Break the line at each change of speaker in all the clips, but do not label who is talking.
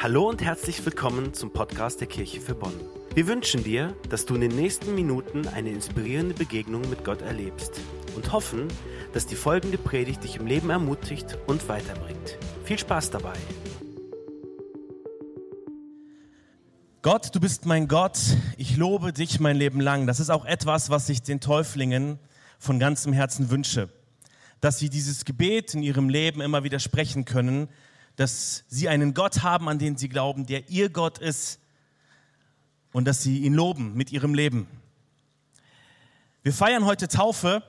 Hallo und herzlich willkommen zum Podcast der Kirche für Bonn. Wir wünschen dir, dass du in den nächsten Minuten eine inspirierende Begegnung mit Gott erlebst und hoffen, dass die folgende Predigt dich im Leben ermutigt und weiterbringt. Viel Spaß dabei!
Gott, du bist mein Gott, ich lobe dich mein Leben lang. Das ist auch etwas, was ich den Täuflingen von ganzem Herzen wünsche, dass sie dieses Gebet in ihrem Leben immer wieder sprechen können, dass sie einen Gott haben, an den sie glauben, der ihr Gott ist und dass sie ihn loben mit ihrem Leben. Wir feiern heute Taufe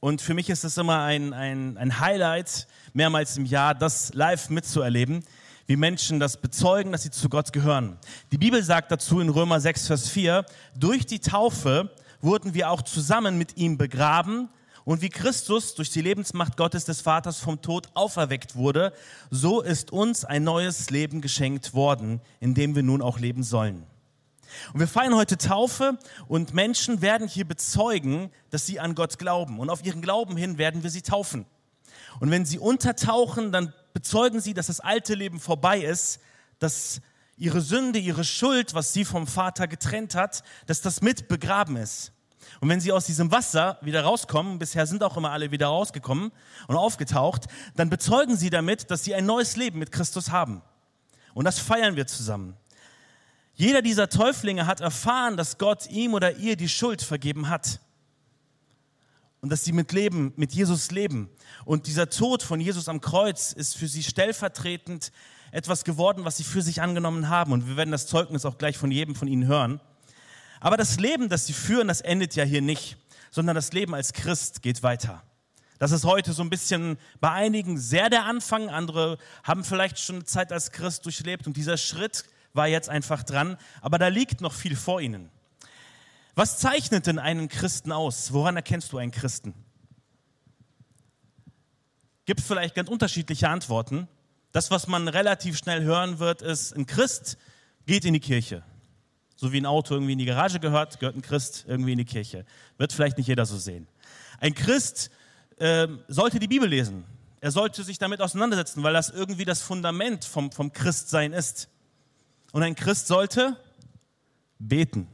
und für mich ist es immer ein, ein, ein Highlight, mehrmals im Jahr das live mitzuerleben, wie Menschen das bezeugen, dass sie zu Gott gehören. Die Bibel sagt dazu in Römer 6, Vers 4, durch die Taufe wurden wir auch zusammen mit ihm begraben und wie Christus durch die Lebensmacht Gottes des Vaters vom Tod auferweckt wurde, so ist uns ein neues Leben geschenkt worden, in dem wir nun auch leben sollen. Und wir feiern heute Taufe und Menschen werden hier bezeugen, dass sie an Gott glauben. Und auf ihren Glauben hin werden wir sie taufen. Und wenn sie untertauchen, dann bezeugen sie, dass das alte Leben vorbei ist, dass ihre Sünde, ihre Schuld, was sie vom Vater getrennt hat, dass das mit begraben ist. Und wenn sie aus diesem Wasser wieder rauskommen, bisher sind auch immer alle wieder rausgekommen und aufgetaucht, dann bezeugen sie damit, dass sie ein neues Leben mit Christus haben. Und das feiern wir zusammen. Jeder dieser Täuflinge hat erfahren, dass Gott ihm oder ihr die Schuld vergeben hat. Und dass sie mit Leben, mit Jesus leben. Und dieser Tod von Jesus am Kreuz ist für sie stellvertretend etwas geworden, was sie für sich angenommen haben. Und wir werden das Zeugnis auch gleich von jedem von ihnen hören. Aber das Leben, das sie führen, das endet ja hier nicht, sondern das Leben als Christ geht weiter. Das ist heute so ein bisschen bei einigen sehr der Anfang, andere haben vielleicht schon eine Zeit als Christ durchlebt und dieser Schritt war jetzt einfach dran, aber da liegt noch viel vor ihnen. Was zeichnet denn einen Christen aus? Woran erkennst du einen Christen? Gibt es vielleicht ganz unterschiedliche Antworten. Das, was man relativ schnell hören wird, ist, ein Christ geht in die Kirche. So wie ein Auto irgendwie in die Garage gehört, gehört ein Christ irgendwie in die Kirche. Wird vielleicht nicht jeder so sehen. Ein Christ äh, sollte die Bibel lesen. Er sollte sich damit auseinandersetzen, weil das irgendwie das Fundament vom, vom Christsein ist. Und ein Christ sollte beten.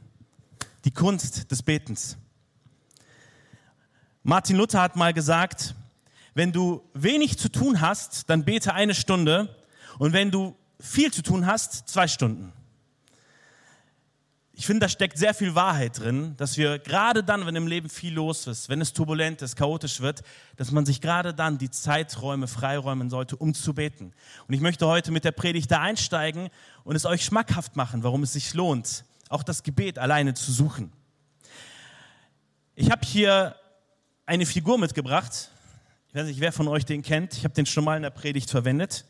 Die Kunst des Betens. Martin Luther hat mal gesagt, wenn du wenig zu tun hast, dann bete eine Stunde. Und wenn du viel zu tun hast, zwei Stunden ich finde, da steckt sehr viel Wahrheit drin, dass wir gerade dann, wenn im Leben viel los ist, wenn es turbulent ist, chaotisch wird, dass man sich gerade dann die Zeiträume freiräumen sollte, um zu beten. Und ich möchte heute mit der Predigt da einsteigen und es euch schmackhaft machen, warum es sich lohnt, auch das Gebet alleine zu suchen. Ich habe hier eine Figur mitgebracht. Ich weiß nicht, wer von euch den kennt. Ich habe den schon mal in der Predigt verwendet.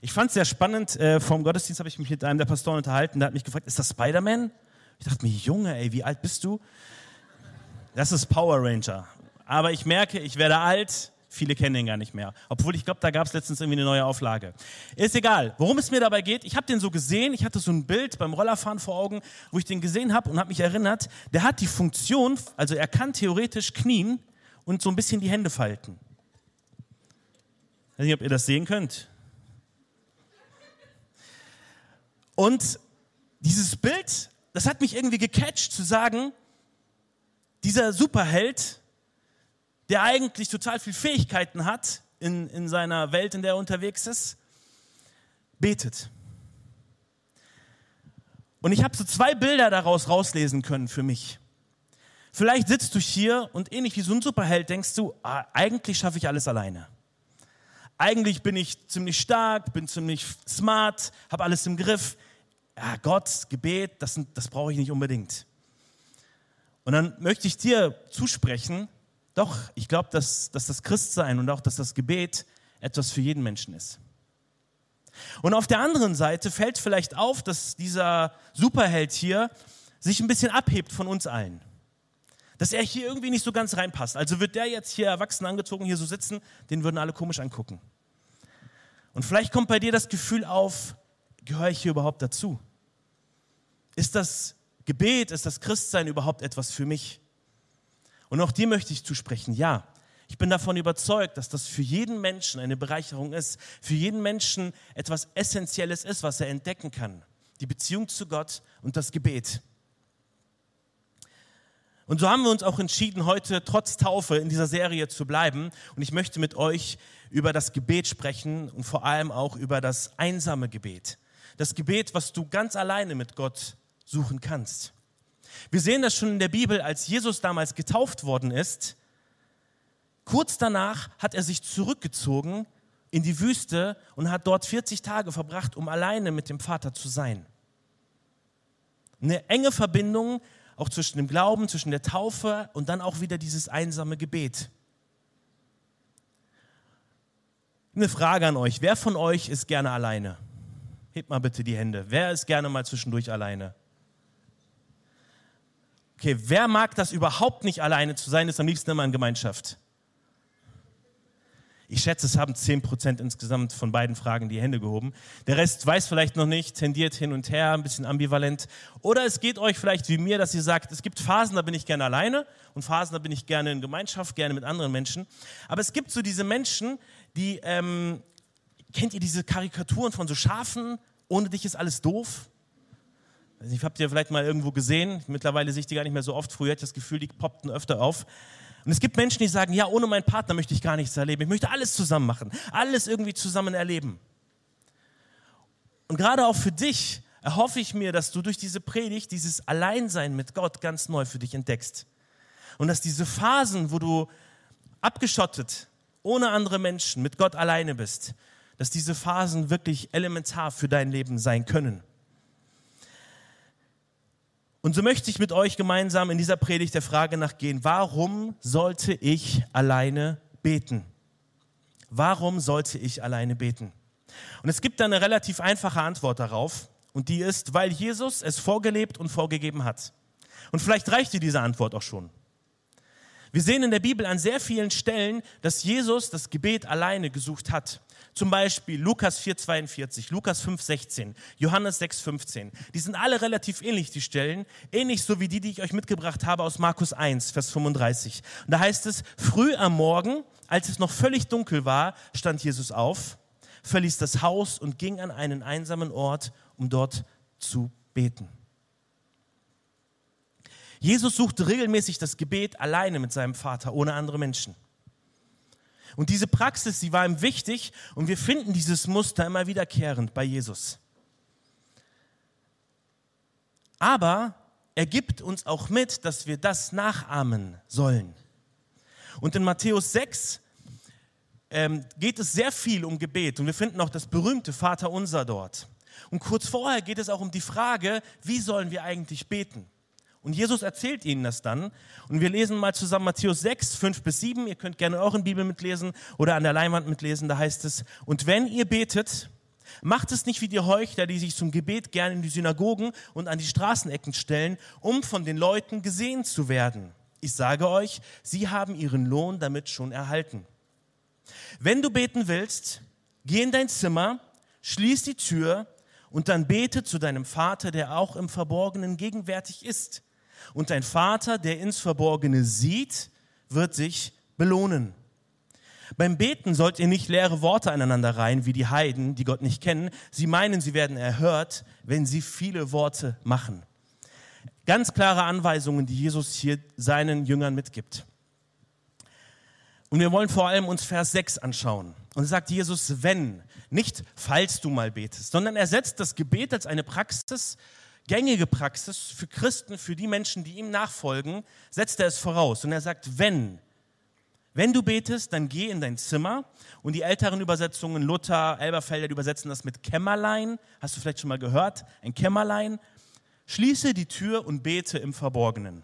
Ich fand es sehr spannend. Äh, vom Gottesdienst habe ich mich mit einem der Pastoren unterhalten. Der hat mich gefragt, ist das Spider-Man? Ich dachte mir, Junge, ey, wie alt bist du? Das ist Power Ranger. Aber ich merke, ich werde alt. Viele kennen den gar nicht mehr. Obwohl ich glaube, da gab es letztens irgendwie eine neue Auflage. Ist egal. Worum es mir dabei geht, ich habe den so gesehen, ich hatte so ein Bild beim Rollerfahren vor Augen, wo ich den gesehen habe und habe mich erinnert, der hat die Funktion, also er kann theoretisch knien und so ein bisschen die Hände falten. Ich weiß nicht, ob ihr das sehen könnt. Und dieses Bild das hat mich irgendwie gecatcht zu sagen, dieser Superheld, der eigentlich total viel Fähigkeiten hat in, in seiner Welt, in der er unterwegs ist, betet. Und ich habe so zwei Bilder daraus rauslesen können für mich. Vielleicht sitzt du hier und ähnlich wie so ein Superheld denkst du, ah, eigentlich schaffe ich alles alleine. Eigentlich bin ich ziemlich stark, bin ziemlich smart, habe alles im Griff ja, Gott, Gebet, das, das brauche ich nicht unbedingt. Und dann möchte ich dir zusprechen, doch, ich glaube, dass, dass das Christsein und auch dass das Gebet etwas für jeden Menschen ist. Und auf der anderen Seite fällt vielleicht auf, dass dieser Superheld hier sich ein bisschen abhebt von uns allen. Dass er hier irgendwie nicht so ganz reinpasst. Also wird der jetzt hier erwachsen angezogen hier so sitzen, den würden alle komisch angucken. Und vielleicht kommt bei dir das Gefühl auf, gehöre ich hier überhaupt dazu? Ist das Gebet, ist das Christsein überhaupt etwas für mich? Und auch dir möchte ich zusprechen, ja, Ich bin davon überzeugt, dass das für jeden Menschen eine Bereicherung ist, für jeden Menschen etwas Essentielles ist, was er entdecken kann. Die Beziehung zu Gott und das Gebet. Und so haben wir uns auch entschieden, heute trotz Taufe in dieser Serie zu bleiben. Und ich möchte mit euch über das Gebet sprechen und vor allem auch über das einsame Gebet. Das Gebet, was du ganz alleine mit Gott suchen kannst. Wir sehen das schon in der Bibel, als Jesus damals getauft worden ist. Kurz danach hat er sich zurückgezogen in die Wüste und hat dort 40 Tage verbracht, um alleine mit dem Vater zu sein. Eine enge Verbindung auch zwischen dem Glauben, zwischen der Taufe und dann auch wieder dieses einsame Gebet. Eine Frage an euch. Wer von euch ist gerne alleine? Hebt mal bitte die Hände. Wer ist gerne mal zwischendurch alleine? Okay, wer mag das überhaupt nicht alleine zu sein, ist am liebsten immer in Gemeinschaft. Ich schätze, es haben 10% insgesamt von beiden Fragen die Hände gehoben. Der Rest weiß vielleicht noch nicht, tendiert hin und her, ein bisschen ambivalent. Oder es geht euch vielleicht wie mir, dass ihr sagt, es gibt Phasen, da bin ich gerne alleine und Phasen, da bin ich gerne in Gemeinschaft, gerne mit anderen Menschen. Aber es gibt so diese Menschen, die, ähm, kennt ihr diese Karikaturen von so Schafen? Ohne dich ist alles doof. Ich habt ihr vielleicht mal irgendwo gesehen. Mittlerweile sehe ich die gar nicht mehr so oft. Früher hatte ich das Gefühl, die poppten öfter auf. Und es gibt Menschen, die sagen, ja, ohne meinen Partner möchte ich gar nichts erleben. Ich möchte alles zusammen machen, alles irgendwie zusammen erleben. Und gerade auch für dich erhoffe ich mir, dass du durch diese Predigt dieses Alleinsein mit Gott ganz neu für dich entdeckst. Und dass diese Phasen, wo du abgeschottet, ohne andere Menschen, mit Gott alleine bist, dass diese Phasen wirklich elementar für dein Leben sein können. Und so möchte ich mit euch gemeinsam in dieser Predigt der Frage nachgehen, warum sollte ich alleine beten? Warum sollte ich alleine beten? Und es gibt da eine relativ einfache Antwort darauf und die ist, weil Jesus es vorgelebt und vorgegeben hat. Und vielleicht reicht dir diese Antwort auch schon. Wir sehen in der Bibel an sehr vielen Stellen, dass Jesus das Gebet alleine gesucht hat. Zum Beispiel Lukas 4,42, Lukas 5,16, Johannes 6,15. Die sind alle relativ ähnlich, die Stellen. Ähnlich so wie die, die ich euch mitgebracht habe aus Markus 1, Vers 35. Und da heißt es, früh am Morgen, als es noch völlig dunkel war, stand Jesus auf, verließ das Haus und ging an einen einsamen Ort, um dort zu beten. Jesus suchte regelmäßig das Gebet alleine mit seinem Vater, ohne andere Menschen. Und diese Praxis, sie war ihm wichtig und wir finden dieses Muster immer wiederkehrend bei Jesus. Aber er gibt uns auch mit, dass wir das nachahmen sollen. Und in Matthäus 6 ähm, geht es sehr viel um Gebet und wir finden auch das berühmte Vater unser dort. Und kurz vorher geht es auch um die Frage, wie sollen wir eigentlich beten? Und Jesus erzählt ihnen das dann. Und wir lesen mal zusammen Matthäus 6, 5 bis 7. Ihr könnt gerne euren Bibel mitlesen oder an der Leinwand mitlesen. Da heißt es, und wenn ihr betet, macht es nicht wie die Heuchler, die sich zum Gebet gerne in die Synagogen und an die Straßenecken stellen, um von den Leuten gesehen zu werden. Ich sage euch, sie haben ihren Lohn damit schon erhalten. Wenn du beten willst, geh in dein Zimmer, schließ die Tür und dann bete zu deinem Vater, der auch im Verborgenen gegenwärtig ist und dein Vater, der ins Verborgene sieht, wird sich belohnen. Beim Beten sollt ihr nicht leere Worte aneinander reihen, wie die Heiden, die Gott nicht kennen. Sie meinen, sie werden erhört, wenn sie viele Worte machen. Ganz klare Anweisungen, die Jesus hier seinen Jüngern mitgibt. Und wir wollen vor allem uns Vers 6 anschauen. Und sagt Jesus, wenn, nicht falls du mal betest, sondern er setzt das Gebet als eine Praxis gängige Praxis für Christen, für die Menschen, die ihm nachfolgen, setzt er es voraus. Und er sagt, wenn, wenn du betest, dann geh in dein Zimmer. Und die älteren Übersetzungen, Luther, Elberfelder, übersetzen das mit Kämmerlein. Hast du vielleicht schon mal gehört? Ein Kämmerlein. Schließe die Tür und bete im Verborgenen.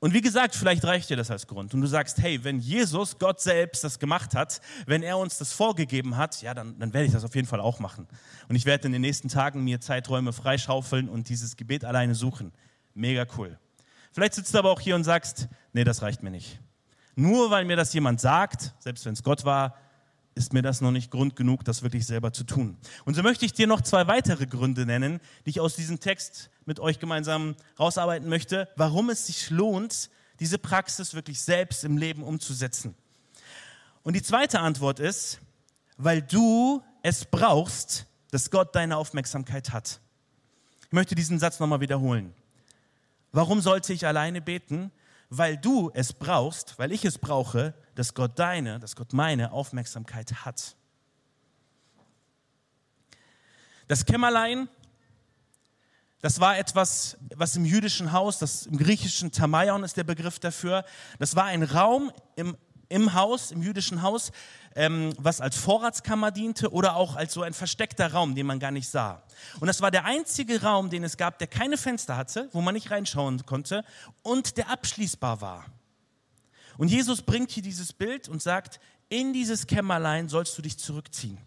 Und wie gesagt, vielleicht reicht dir das als Grund. Und du sagst, hey, wenn Jesus, Gott selbst, das gemacht hat, wenn er uns das vorgegeben hat, ja, dann, dann werde ich das auf jeden Fall auch machen. Und ich werde in den nächsten Tagen mir Zeiträume freischaufeln und dieses Gebet alleine suchen. Mega cool. Vielleicht sitzt du aber auch hier und sagst, nee, das reicht mir nicht. Nur weil mir das jemand sagt, selbst wenn es Gott war, ist mir das noch nicht Grund genug, das wirklich selber zu tun. Und so möchte ich dir noch zwei weitere Gründe nennen, die ich aus diesem Text mit euch gemeinsam rausarbeiten möchte, warum es sich lohnt, diese Praxis wirklich selbst im Leben umzusetzen? Und die zweite Antwort ist, weil du es brauchst, dass Gott deine Aufmerksamkeit hat. Ich möchte diesen Satz nochmal wiederholen. Warum sollte ich alleine beten? Weil du es brauchst, weil ich es brauche, dass Gott deine, dass Gott meine Aufmerksamkeit hat. Das Kämmerlein, das war etwas, was im jüdischen Haus, das im griechischen Tamaion ist der Begriff dafür, das war ein Raum im im Haus, im jüdischen Haus, ähm, was als Vorratskammer diente oder auch als so ein versteckter Raum, den man gar nicht sah. Und das war der einzige Raum, den es gab, der keine Fenster hatte, wo man nicht reinschauen konnte und der abschließbar war. Und Jesus bringt hier dieses Bild und sagt, in dieses Kämmerlein sollst du dich zurückziehen.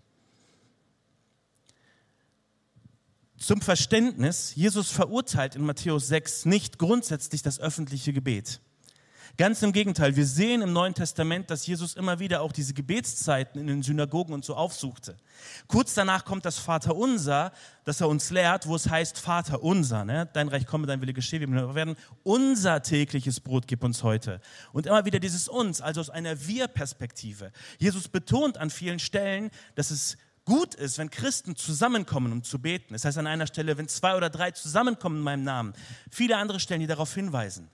Zum Verständnis, Jesus verurteilt in Matthäus 6 nicht grundsätzlich das öffentliche Gebet. Ganz im Gegenteil, wir sehen im Neuen Testament, dass Jesus immer wieder auch diese Gebetszeiten in den Synagogen und so aufsuchte. Kurz danach kommt das Vaterunser, das er uns lehrt, wo es heißt Vater unser, ne? dein Reich komme, dein Wille geschehe, wir werden unser tägliches Brot gib uns heute. Und immer wieder dieses uns, also aus einer Wir-Perspektive. Jesus betont an vielen Stellen, dass es gut ist, wenn Christen zusammenkommen, um zu beten. Das heißt an einer Stelle, wenn zwei oder drei zusammenkommen in meinem Namen. Viele andere Stellen, die darauf hinweisen.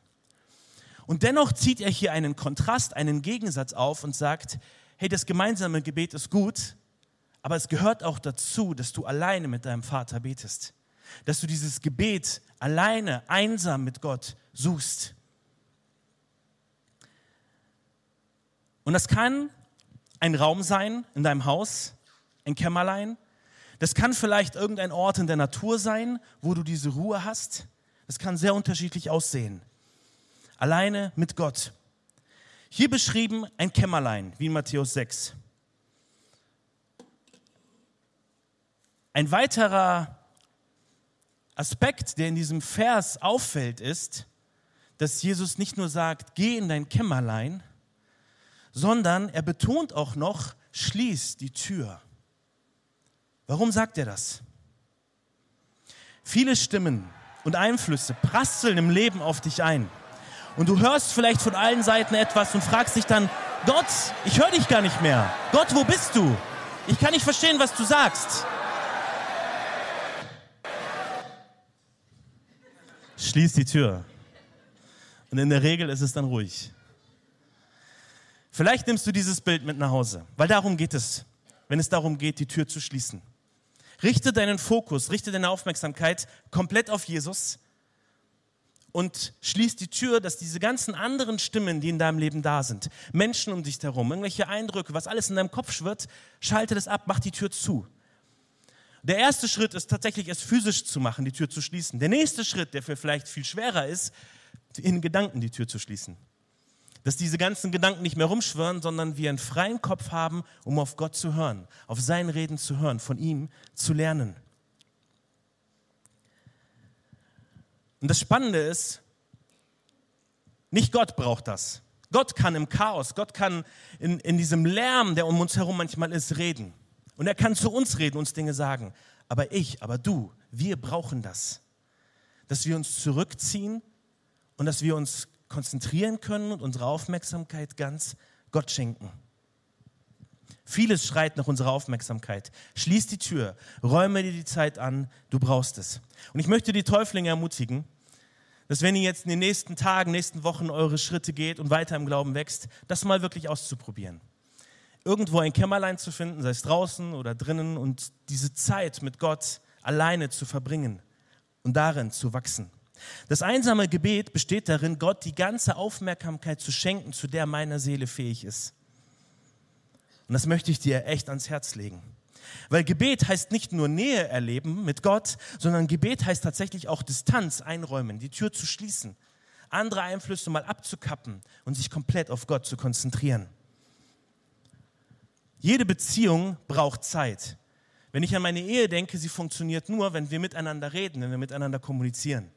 Und dennoch zieht er hier einen Kontrast, einen Gegensatz auf und sagt, hey, das gemeinsame Gebet ist gut, aber es gehört auch dazu, dass du alleine mit deinem Vater betest. Dass du dieses Gebet alleine, einsam mit Gott suchst. Und das kann ein Raum sein in deinem Haus, ein Kämmerlein. Das kann vielleicht irgendein Ort in der Natur sein, wo du diese Ruhe hast. Das kann sehr unterschiedlich aussehen alleine mit Gott. Hier beschrieben ein Kämmerlein, wie in Matthäus 6. Ein weiterer Aspekt, der in diesem Vers auffällt, ist, dass Jesus nicht nur sagt, geh in dein Kämmerlein, sondern er betont auch noch, schließ die Tür. Warum sagt er das? Viele Stimmen und Einflüsse prasseln im Leben auf dich ein. Und du hörst vielleicht von allen Seiten etwas und fragst dich dann, Gott, ich höre dich gar nicht mehr. Gott, wo bist du? Ich kann nicht verstehen, was du sagst. Schließ die Tür. Und in der Regel ist es dann ruhig. Vielleicht nimmst du dieses Bild mit nach Hause, weil darum geht es, wenn es darum geht, die Tür zu schließen. Richte deinen Fokus, richte deine Aufmerksamkeit komplett auf Jesus und schließ die Tür, dass diese ganzen anderen Stimmen, die in deinem Leben da sind, Menschen um dich herum, irgendwelche Eindrücke, was alles in deinem Kopf schwirrt, schalte das ab, mach die Tür zu. Der erste Schritt ist tatsächlich es physisch zu machen, die Tür zu schließen. Der nächste Schritt, der für vielleicht viel schwerer ist, in Gedanken die Tür zu schließen. Dass diese ganzen Gedanken nicht mehr rumschwirren, sondern wir einen freien Kopf haben, um auf Gott zu hören, auf sein Reden zu hören, von ihm zu lernen. Und das Spannende ist, nicht Gott braucht das. Gott kann im Chaos, Gott kann in, in diesem Lärm, der um uns herum manchmal ist, reden. Und er kann zu uns reden, uns Dinge sagen. Aber ich, aber du, wir brauchen das. Dass wir uns zurückziehen und dass wir uns konzentrieren können und unsere Aufmerksamkeit ganz Gott schenken. Vieles schreit nach unserer Aufmerksamkeit. Schließ die Tür, räume dir die Zeit an, du brauchst es. Und ich möchte die Täuflinge ermutigen, dass wenn ihr jetzt in den nächsten Tagen, nächsten Wochen eure Schritte geht und weiter im Glauben wächst, das mal wirklich auszuprobieren. Irgendwo ein Kämmerlein zu finden, sei es draußen oder drinnen, und diese Zeit mit Gott alleine zu verbringen und darin zu wachsen. Das einsame Gebet besteht darin, Gott die ganze Aufmerksamkeit zu schenken, zu der meine Seele fähig ist. Und das möchte ich dir echt ans Herz legen. Weil Gebet heißt nicht nur Nähe erleben mit Gott, sondern Gebet heißt tatsächlich auch Distanz einräumen, die Tür zu schließen, andere Einflüsse mal abzukappen und sich komplett auf Gott zu konzentrieren. Jede Beziehung braucht Zeit. Wenn ich an meine Ehe denke, sie funktioniert nur, wenn wir miteinander reden, wenn wir miteinander kommunizieren.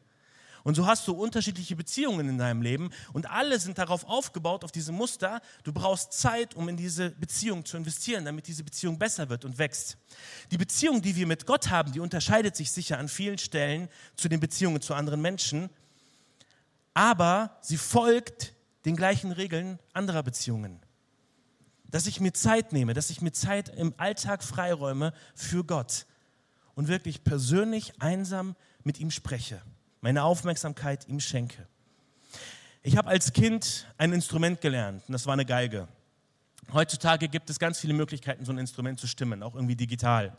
Und so hast du unterschiedliche Beziehungen in deinem Leben und alle sind darauf aufgebaut, auf diese Muster. Du brauchst Zeit, um in diese Beziehung zu investieren, damit diese Beziehung besser wird und wächst. Die Beziehung, die wir mit Gott haben, die unterscheidet sich sicher an vielen Stellen zu den Beziehungen zu anderen Menschen. aber sie folgt den gleichen Regeln anderer Beziehungen. Dass ich mir Zeit nehme, dass ich mir Zeit im Alltag freiräume für Gott und wirklich persönlich einsam mit ihm spreche, meine Aufmerksamkeit ihm schenke. Ich habe als Kind ein Instrument gelernt und das war eine Geige. Heutzutage gibt es ganz viele Möglichkeiten, so ein Instrument zu stimmen, auch irgendwie digital.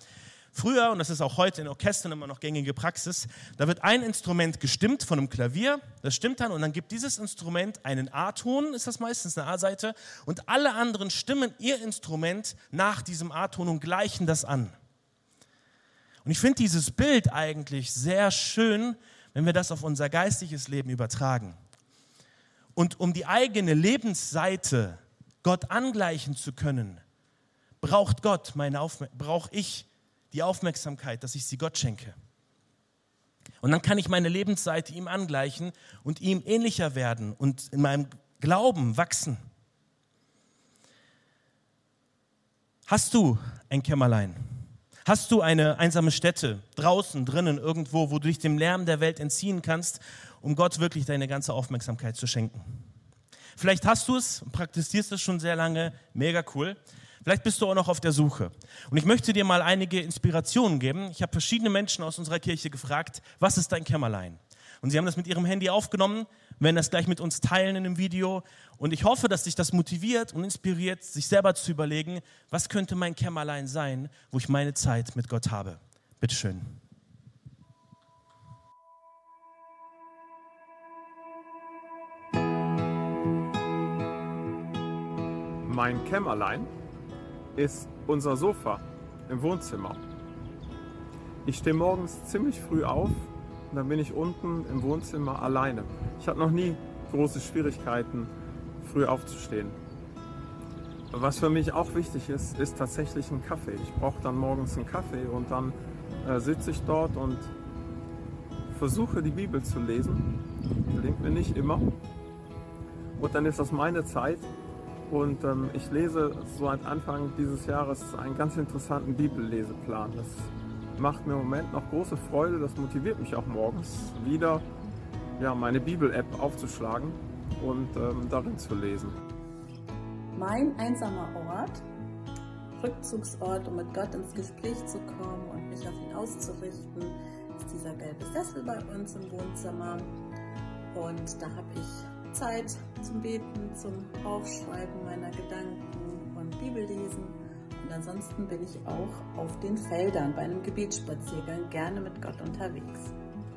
Früher, und das ist auch heute in Orchestern immer noch gängige Praxis, da wird ein Instrument gestimmt von einem Klavier, das stimmt dann und dann gibt dieses Instrument einen A-Ton, ist das meistens eine A-Seite, und alle anderen stimmen ihr Instrument nach diesem A-Ton und gleichen das an. Und ich finde dieses Bild eigentlich sehr schön, wenn wir das auf unser geistiges Leben übertragen. Und um die eigene Lebensseite Gott angleichen zu können, braucht Gott meine brauche ich die Aufmerksamkeit, dass ich sie Gott schenke. Und dann kann ich meine Lebensseite ihm angleichen und ihm ähnlicher werden und in meinem Glauben wachsen. Hast du ein Kämmerlein? Hast du eine einsame Stätte draußen, drinnen, irgendwo, wo du dich dem Lärm der Welt entziehen kannst, um Gott wirklich deine ganze Aufmerksamkeit zu schenken? Vielleicht hast du es und praktizierst es schon sehr lange, mega cool. Vielleicht bist du auch noch auf der Suche. Und ich möchte dir mal einige Inspirationen geben. Ich habe verschiedene Menschen aus unserer Kirche gefragt, was ist dein Kämmerlein? Und sie haben das mit ihrem Handy aufgenommen, werden das gleich mit uns teilen in einem Video. Und ich hoffe, dass dich das motiviert und inspiriert, sich selber zu überlegen, was könnte mein Kämmerlein sein, wo ich meine Zeit mit Gott habe. Bitteschön.
Mein Kämmerlein ist unser Sofa im Wohnzimmer. Ich stehe morgens ziemlich früh auf und dann bin ich unten im Wohnzimmer alleine. Ich hatte noch nie große Schwierigkeiten, früh aufzustehen. Was für mich auch wichtig ist, ist tatsächlich ein Kaffee. Ich brauche dann morgens einen Kaffee und dann äh, sitze ich dort und versuche die Bibel zu lesen. Gelingt mir nicht immer. Und dann ist das meine Zeit, und ähm, ich lese so seit Anfang dieses Jahres einen ganz interessanten Bibelleseplan. Das macht mir im Moment noch große Freude. Das motiviert mich auch morgens wieder, ja, meine Bibel-App aufzuschlagen und ähm, darin zu lesen.
Mein einsamer Ort, Rückzugsort, um mit Gott ins Gespräch zu kommen und mich auf ihn auszurichten, ist dieser gelbe Sessel bei uns im Wohnzimmer. Und da habe ich Zeit zum Beten, zum Aufschreiben meiner Gedanken und Bibellesen. Und ansonsten bin ich auch auf den Feldern bei einem Gebetsspaziergang gerne mit Gott unterwegs.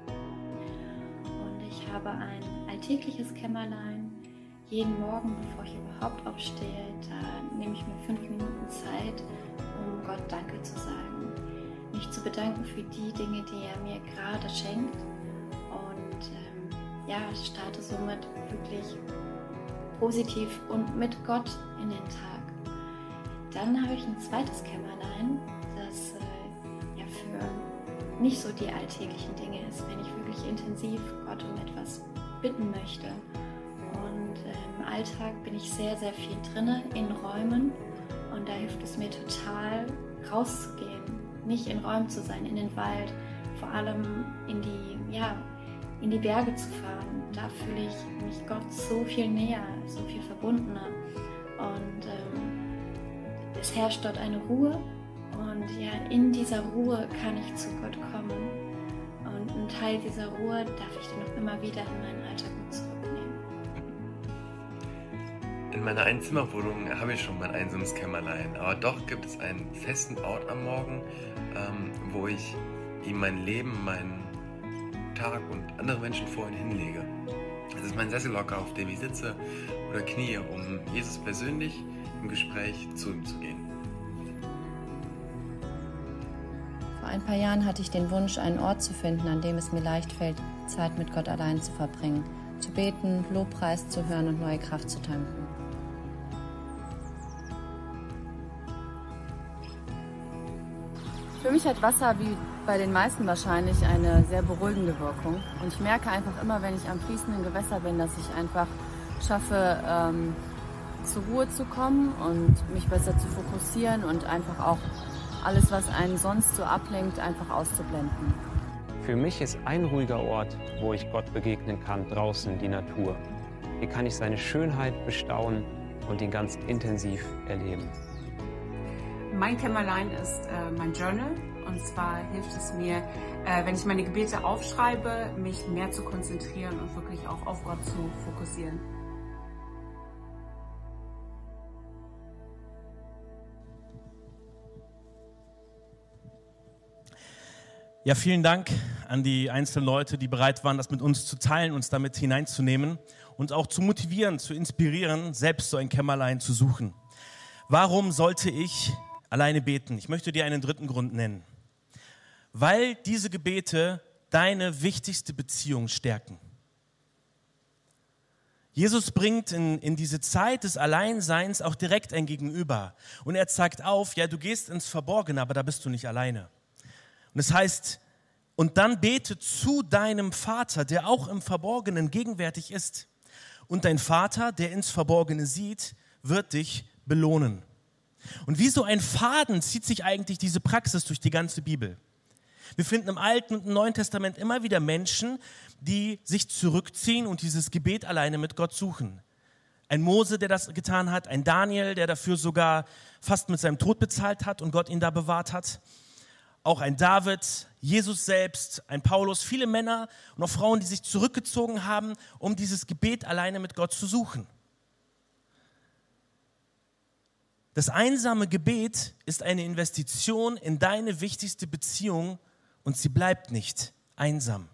Und ich habe ein alltägliches Kämmerlein. Jeden Morgen, bevor ich überhaupt aufstehe, da nehme ich mir fünf Minuten Zeit, um Gott Danke zu sagen. Mich zu bedanken für die Dinge, die er mir gerade schenkt ja, starte somit wirklich positiv und mit Gott in den Tag. Dann habe ich ein zweites Kämmerlein, das äh, ja für nicht so die alltäglichen Dinge ist, wenn ich wirklich intensiv Gott um etwas bitten möchte. Und äh, im Alltag bin ich sehr, sehr viel drinne in Räumen und da hilft es mir total rauszugehen, nicht in Räumen zu sein, in den Wald, vor allem in die ja, in die Berge zu fahren. Da fühle ich mich Gott so viel näher, so viel verbundener. Und ähm, es herrscht dort eine Ruhe. Und ja, in dieser Ruhe kann ich zu Gott kommen. Und einen Teil dieser Ruhe darf ich dann auch immer wieder in meinen Alltag mit zurücknehmen.
In meiner Einzimmerwohnung habe ich schon mein einsames Kämmerlein, aber doch gibt es einen festen Ort am Morgen, ähm, wo ich ihm mein Leben, mein Tag und andere Menschen vor ihn hinlege. Es ist mein Sessellocker, auf dem ich sitze oder knie, um Jesus persönlich im Gespräch zu ihm zu gehen.
Vor ein paar Jahren hatte ich den Wunsch, einen Ort zu finden, an dem es mir leicht fällt, Zeit mit Gott allein zu verbringen, zu beten, Lobpreis zu hören und neue Kraft zu tanken.
Für mich hat Wasser wie bei den meisten wahrscheinlich eine sehr beruhigende Wirkung. Und ich merke einfach immer, wenn ich am fließenden Gewässer bin, dass ich einfach schaffe, ähm, zur Ruhe zu kommen und mich besser zu fokussieren und einfach auch alles, was einen sonst so ablenkt, einfach auszublenden.
Für mich ist ein ruhiger Ort, wo ich Gott begegnen kann, draußen die Natur. Hier kann ich seine Schönheit bestaunen und ihn ganz intensiv erleben.
Mein Kämmerlein ist äh, mein Journal und zwar hilft es mir, äh, wenn ich meine Gebete aufschreibe, mich mehr zu konzentrieren und wirklich auch auf Gott zu fokussieren.
Ja, vielen Dank an die einzelnen Leute, die bereit waren, das mit uns zu teilen, uns damit hineinzunehmen und auch zu motivieren, zu inspirieren, selbst so ein Kämmerlein zu suchen. Warum sollte ich alleine beten? Ich möchte dir einen dritten Grund nennen. Weil diese Gebete deine wichtigste Beziehung stärken. Jesus bringt in, in diese Zeit des Alleinseins auch direkt ein Gegenüber. Und er zeigt auf, ja, du gehst ins Verborgene, aber da bist du nicht alleine. Und es das heißt, und dann bete zu deinem Vater, der auch im Verborgenen gegenwärtig ist. Und dein Vater, der ins Verborgene sieht, wird dich belohnen. Und wie so ein Faden zieht sich eigentlich diese Praxis durch die ganze Bibel. Wir finden im Alten und im Neuen Testament immer wieder Menschen, die sich zurückziehen und dieses Gebet alleine mit Gott suchen. Ein Mose, der das getan hat, ein Daniel, der dafür sogar fast mit seinem Tod bezahlt hat und Gott ihn da bewahrt hat auch ein David, Jesus selbst, ein Paulus, viele Männer und auch Frauen, die sich zurückgezogen haben, um dieses Gebet alleine mit Gott zu suchen. Das einsame Gebet ist eine Investition in deine wichtigste Beziehung und sie bleibt nicht einsam.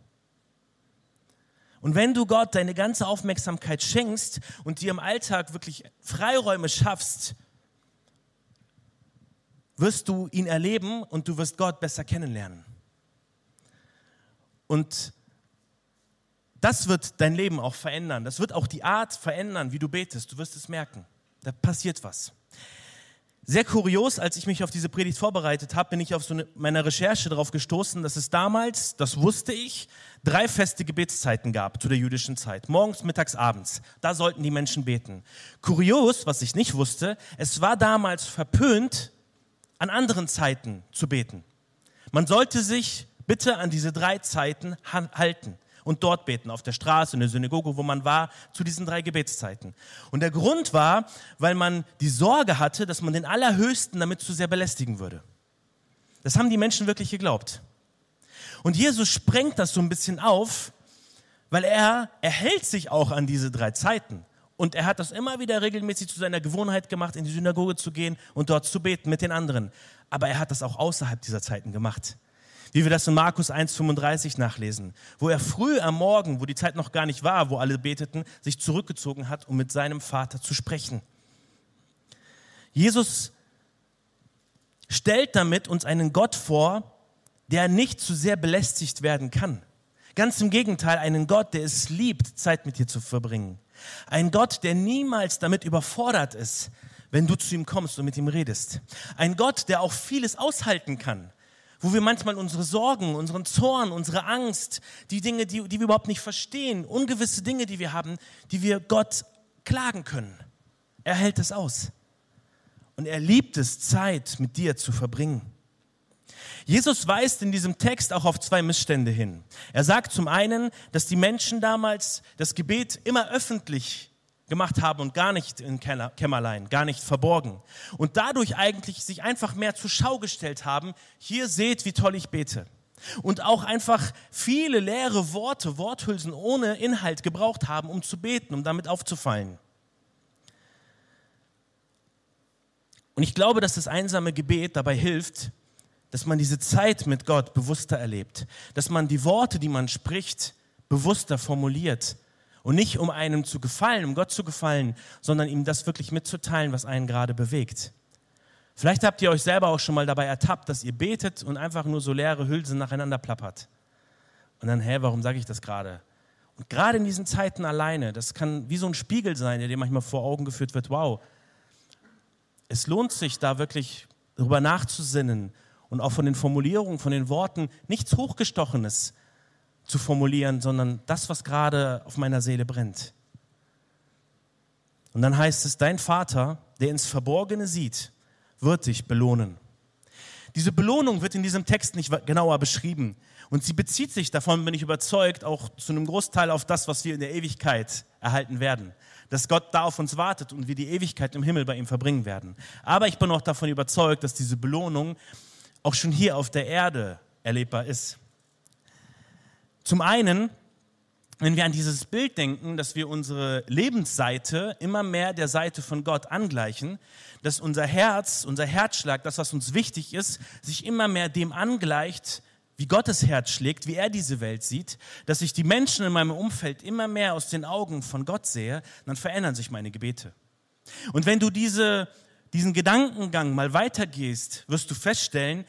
Und wenn du Gott deine ganze Aufmerksamkeit schenkst und dir im Alltag wirklich Freiräume schaffst, wirst du ihn erleben und du wirst Gott besser kennenlernen. Und das wird dein Leben auch verändern. Das wird auch die Art verändern, wie du betest. Du wirst es merken. Da passiert was. Sehr kurios, als ich mich auf diese Predigt vorbereitet habe, bin ich auf so eine, meiner Recherche darauf gestoßen, dass es damals, das wusste ich, drei feste Gebetszeiten gab zu der jüdischen Zeit. Morgens, mittags, abends. Da sollten die Menschen beten. Kurios, was ich nicht wusste, es war damals verpönt, an anderen Zeiten zu beten. Man sollte sich bitte an diese drei Zeiten halten und dort beten, auf der Straße, in der Synagoge, wo man war, zu diesen drei Gebetszeiten. Und der Grund war, weil man die Sorge hatte, dass man den Allerhöchsten damit zu sehr belästigen würde. Das haben die Menschen wirklich geglaubt. Und Jesus sprengt das so ein bisschen auf, weil er, er hält sich auch an diese drei Zeiten. Und er hat das immer wieder regelmäßig zu seiner Gewohnheit gemacht, in die Synagoge zu gehen und dort zu beten mit den anderen. Aber er hat das auch außerhalb dieser Zeiten gemacht. Wie wir das in Markus 1,35 nachlesen, wo er früh am Morgen, wo die Zeit noch gar nicht war, wo alle beteten, sich zurückgezogen hat, um mit seinem Vater zu sprechen. Jesus stellt damit uns einen Gott vor, der nicht zu sehr belästigt werden kann. Ganz im Gegenteil, einen Gott, der es liebt, Zeit mit dir zu verbringen. Ein Gott, der niemals damit überfordert ist, wenn du zu ihm kommst und mit ihm redest. Ein Gott, der auch vieles aushalten kann, wo wir manchmal unsere Sorgen, unseren Zorn, unsere Angst, die Dinge, die, die wir überhaupt nicht verstehen, ungewisse Dinge, die wir haben, die wir Gott klagen können. Er hält es aus. Und er liebt es, Zeit mit dir zu verbringen. Jesus weist in diesem Text auch auf zwei Missstände hin. Er sagt zum einen, dass die Menschen damals das Gebet immer öffentlich gemacht haben und gar nicht in Kämmerlein, gar nicht verborgen. Und dadurch eigentlich sich einfach mehr zur Schau gestellt haben, hier seht, wie toll ich bete. Und auch einfach viele leere Worte, Worthülsen ohne Inhalt gebraucht haben, um zu beten, um damit aufzufallen. Und ich glaube, dass das einsame Gebet dabei hilft, dass man diese Zeit mit Gott bewusster erlebt, dass man die Worte, die man spricht, bewusster formuliert und nicht um einem zu gefallen, um Gott zu gefallen, sondern ihm das wirklich mitzuteilen, was einen gerade bewegt. Vielleicht habt ihr euch selber auch schon mal dabei ertappt, dass ihr betet und einfach nur so leere Hülsen nacheinander plappert. Und dann, hä, warum sage ich das gerade? Und gerade in diesen Zeiten alleine, das kann wie so ein Spiegel sein, der dir manchmal vor Augen geführt wird, wow, es lohnt sich da wirklich darüber nachzusinnen und auch von den Formulierungen, von den Worten nichts Hochgestochenes zu formulieren, sondern das, was gerade auf meiner Seele brennt. Und dann heißt es, dein Vater, der ins Verborgene sieht, wird dich belohnen. Diese Belohnung wird in diesem Text nicht genauer beschrieben. Und sie bezieht sich, davon bin ich überzeugt, auch zu einem Großteil auf das, was wir in der Ewigkeit erhalten werden. Dass Gott da auf uns wartet und wir die Ewigkeit im Himmel bei ihm verbringen werden. Aber ich bin auch davon überzeugt, dass diese Belohnung auch schon hier auf der Erde erlebbar ist. Zum einen, wenn wir an dieses Bild denken, dass wir unsere Lebensseite immer mehr der Seite von Gott angleichen, dass unser Herz, unser Herzschlag, das, was uns wichtig ist, sich immer mehr dem angleicht, wie Gottes Herz schlägt, wie er diese Welt sieht, dass ich die Menschen in meinem Umfeld immer mehr aus den Augen von Gott sehe, dann verändern sich meine Gebete. Und wenn du diese, diesen Gedankengang mal weitergehst, wirst du feststellen,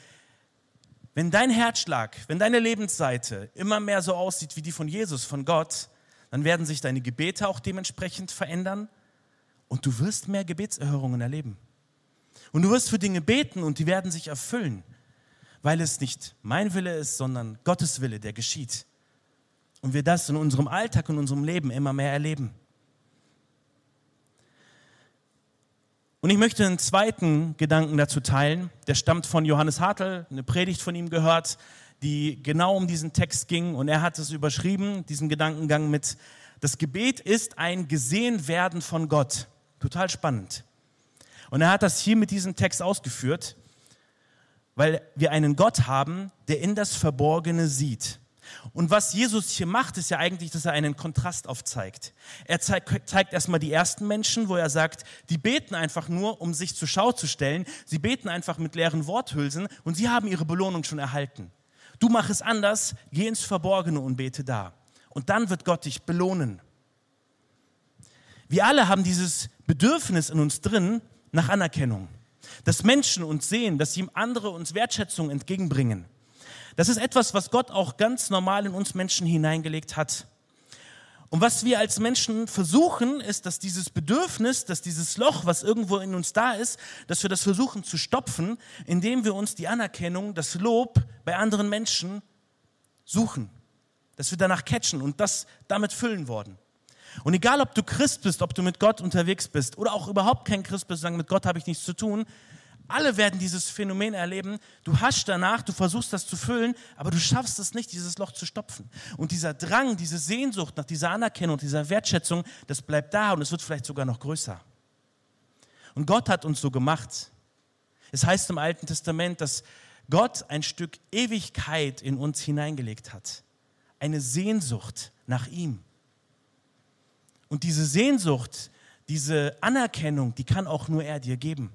wenn dein Herzschlag, wenn deine Lebensseite immer mehr so aussieht wie die von Jesus, von Gott, dann werden sich deine Gebete auch dementsprechend verändern und du wirst mehr Gebetserhörungen erleben. Und du wirst für Dinge beten und die werden sich erfüllen, weil es nicht mein Wille ist, sondern Gottes Wille, der geschieht. Und wir das in unserem Alltag und unserem Leben immer mehr erleben. Und ich möchte einen zweiten Gedanken dazu teilen. Der stammt von Johannes Hartl, eine Predigt von ihm gehört, die genau um diesen Text ging. Und er hat es überschrieben, diesen Gedankengang mit, das Gebet ist ein Gesehenwerden von Gott. Total spannend. Und er hat das hier mit diesem Text ausgeführt, weil wir einen Gott haben, der in das Verborgene sieht. Und was Jesus hier macht, ist ja eigentlich, dass er einen Kontrast aufzeigt. Er zeigt, zeigt erstmal die ersten Menschen, wo er sagt, die beten einfach nur, um sich zur Schau zu stellen. Sie beten einfach mit leeren Worthülsen und sie haben ihre Belohnung schon erhalten. Du mach es anders, geh ins Verborgene und bete da. Und dann wird Gott dich belohnen. Wir alle haben dieses Bedürfnis in uns drin nach Anerkennung. Dass Menschen uns sehen, dass ihm andere uns Wertschätzung entgegenbringen. Das ist etwas, was Gott auch ganz normal in uns Menschen hineingelegt hat. Und was wir als Menschen versuchen, ist, dass dieses Bedürfnis, dass dieses Loch, was irgendwo in uns da ist, dass wir das versuchen zu stopfen, indem wir uns die Anerkennung, das Lob bei anderen Menschen suchen. Dass wir danach catchen und das damit füllen worden. Und egal, ob du Christ bist, ob du mit Gott unterwegs bist oder auch überhaupt kein Christ bist, sagen, mit Gott habe ich nichts zu tun, alle werden dieses Phänomen erleben. Du hast danach, du versuchst das zu füllen, aber du schaffst es nicht, dieses Loch zu stopfen. Und dieser Drang, diese Sehnsucht nach dieser Anerkennung, dieser Wertschätzung, das bleibt da und es wird vielleicht sogar noch größer. Und Gott hat uns so gemacht. Es heißt im Alten Testament, dass Gott ein Stück Ewigkeit in uns hineingelegt hat. Eine Sehnsucht nach ihm. Und diese Sehnsucht, diese Anerkennung, die kann auch nur er dir geben.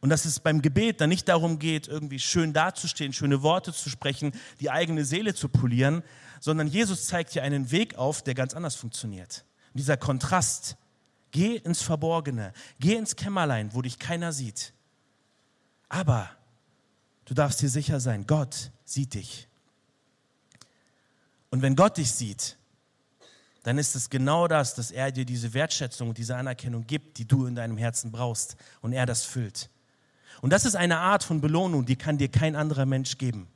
Und dass es beim Gebet dann nicht darum geht, irgendwie schön dazustehen, schöne Worte zu sprechen, die eigene Seele zu polieren, sondern Jesus zeigt hier einen Weg auf, der ganz anders funktioniert. Und dieser Kontrast, geh ins Verborgene, geh ins Kämmerlein, wo dich keiner sieht. Aber du darfst dir sicher sein, Gott sieht dich. Und wenn Gott dich sieht, dann ist es genau das, dass er dir diese Wertschätzung und diese Anerkennung gibt, die du in deinem Herzen brauchst und er das füllt. Und das ist eine Art von Belohnung, die kann dir kein anderer Mensch geben.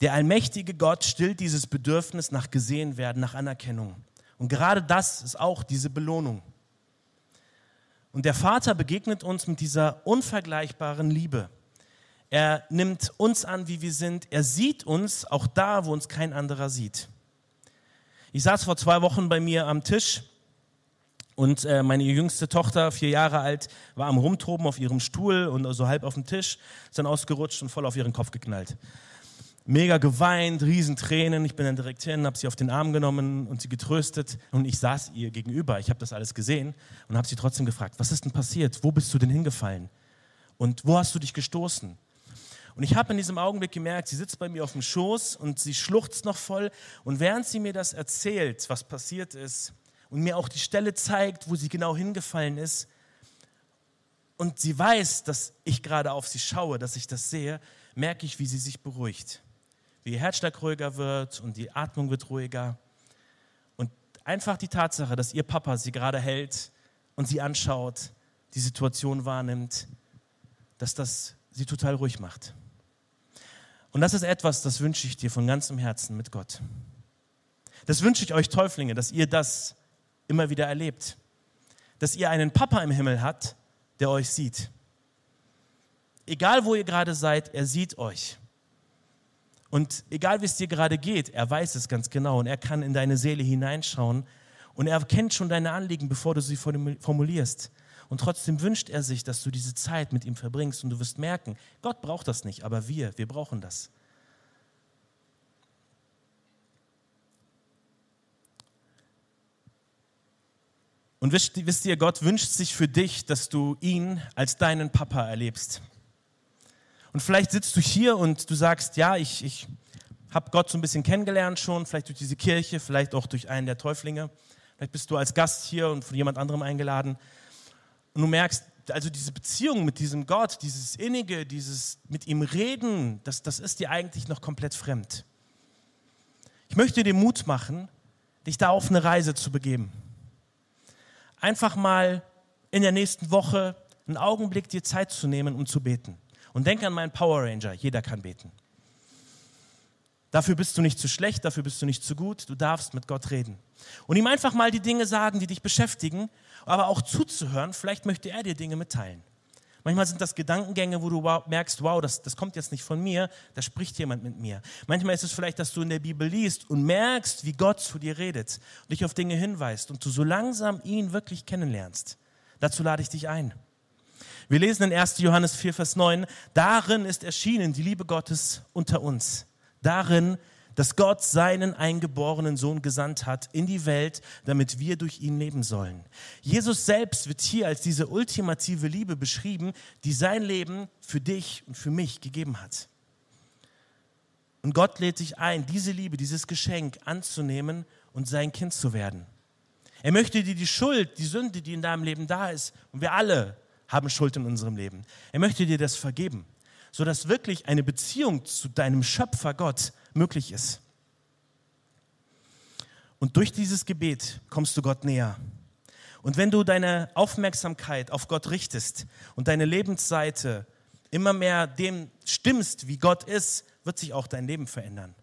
Der allmächtige Gott stillt dieses Bedürfnis nach gesehen werden, nach Anerkennung. Und gerade das ist auch diese Belohnung. Und der Vater begegnet uns mit dieser unvergleichbaren Liebe. Er nimmt uns an, wie wir sind. Er sieht uns auch da, wo uns kein anderer sieht. Ich saß vor zwei Wochen bei mir am Tisch und äh, meine jüngste Tochter, vier Jahre alt, war am Rumtoben auf ihrem Stuhl und so halb auf dem Tisch, ist dann ausgerutscht und voll auf ihren Kopf geknallt. Mega geweint, Riesentränen. Ich bin dann direkt hin, habe sie auf den Arm genommen und sie getröstet. Und ich saß ihr gegenüber. Ich habe das alles gesehen und habe sie trotzdem gefragt, was ist denn passiert? Wo bist du denn hingefallen? Und wo hast du dich gestoßen? Und ich habe in diesem Augenblick gemerkt, sie sitzt bei mir auf dem Schoß und sie schluchzt noch voll. Und während sie mir das erzählt, was passiert ist, und mir auch die Stelle zeigt, wo sie genau hingefallen ist. Und sie weiß, dass ich gerade auf sie schaue, dass ich das sehe, merke ich, wie sie sich beruhigt. Wie ihr Herzschlag ruhiger wird und die Atmung wird ruhiger. Und einfach die Tatsache, dass ihr Papa sie gerade hält und sie anschaut, die Situation wahrnimmt, dass das sie total ruhig macht. Und das ist etwas, das wünsche ich dir von ganzem Herzen mit Gott. Das wünsche ich euch Täuflinge, dass ihr das immer wieder erlebt. Dass ihr einen Papa im Himmel habt, der euch sieht. Egal wo ihr gerade seid, er sieht euch. Und egal wie es dir gerade geht, er weiß es ganz genau und er kann in deine Seele hineinschauen und er kennt schon deine Anliegen, bevor du sie formulierst. Und trotzdem wünscht er sich, dass du diese Zeit mit ihm verbringst und du wirst merken, Gott braucht das nicht, aber wir, wir brauchen das. Und wisst, wisst ihr, Gott wünscht sich für dich, dass du ihn als deinen Papa erlebst. Und vielleicht sitzt du hier und du sagst, ja, ich, ich habe Gott so ein bisschen kennengelernt schon, vielleicht durch diese Kirche, vielleicht auch durch einen der Täuflinge. Vielleicht bist du als Gast hier und von jemand anderem eingeladen. Und du merkst, also diese Beziehung mit diesem Gott, dieses Innige, dieses mit ihm reden, das, das ist dir eigentlich noch komplett fremd. Ich möchte dir Mut machen, dich da auf eine Reise zu begeben einfach mal in der nächsten Woche einen Augenblick dir Zeit zu nehmen, um zu beten. Und denk an meinen Power Ranger, jeder kann beten. Dafür bist du nicht zu schlecht, dafür bist du nicht zu gut, du darfst mit Gott reden. Und ihm einfach mal die Dinge sagen, die dich beschäftigen, aber auch zuzuhören, vielleicht möchte er dir Dinge mitteilen. Manchmal sind das Gedankengänge, wo du merkst, wow, das, das kommt jetzt nicht von mir, da spricht jemand mit mir. Manchmal ist es vielleicht, dass du in der Bibel liest und merkst, wie Gott zu dir redet und dich auf Dinge hinweist und du so langsam ihn wirklich kennenlernst. Dazu lade ich dich ein. Wir lesen in 1. Johannes 4, Vers 9, darin ist erschienen die Liebe Gottes unter uns. Darin dass Gott seinen eingeborenen Sohn gesandt hat in die Welt, damit wir durch ihn leben sollen. Jesus selbst wird hier als diese ultimative Liebe beschrieben, die sein Leben für dich und für mich gegeben hat. Und Gott lädt dich ein, diese Liebe, dieses Geschenk anzunehmen und sein Kind zu werden. Er möchte dir die Schuld, die Sünde, die in deinem Leben da ist, und wir alle haben Schuld in unserem Leben, er möchte dir das vergeben, sodass wirklich eine Beziehung zu deinem Schöpfer Gott möglich ist. Und durch dieses Gebet kommst du Gott näher. Und wenn du deine Aufmerksamkeit auf Gott richtest und deine Lebensseite immer mehr dem stimmst, wie Gott ist, wird sich auch dein Leben verändern.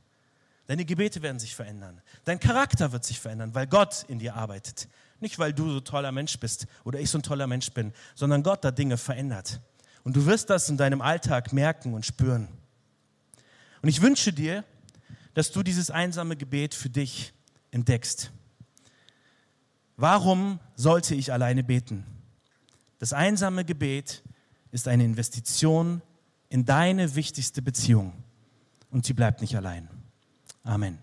Deine Gebete werden sich verändern. Dein Charakter wird sich verändern, weil Gott in dir arbeitet. Nicht, weil du so toller Mensch bist oder ich so ein toller Mensch bin, sondern Gott da Dinge verändert. Und du wirst das in deinem Alltag merken und spüren. Und ich wünsche dir, dass du dieses einsame Gebet für dich entdeckst. Warum sollte ich alleine beten? Das einsame Gebet ist eine Investition in deine wichtigste Beziehung und sie bleibt nicht allein. Amen.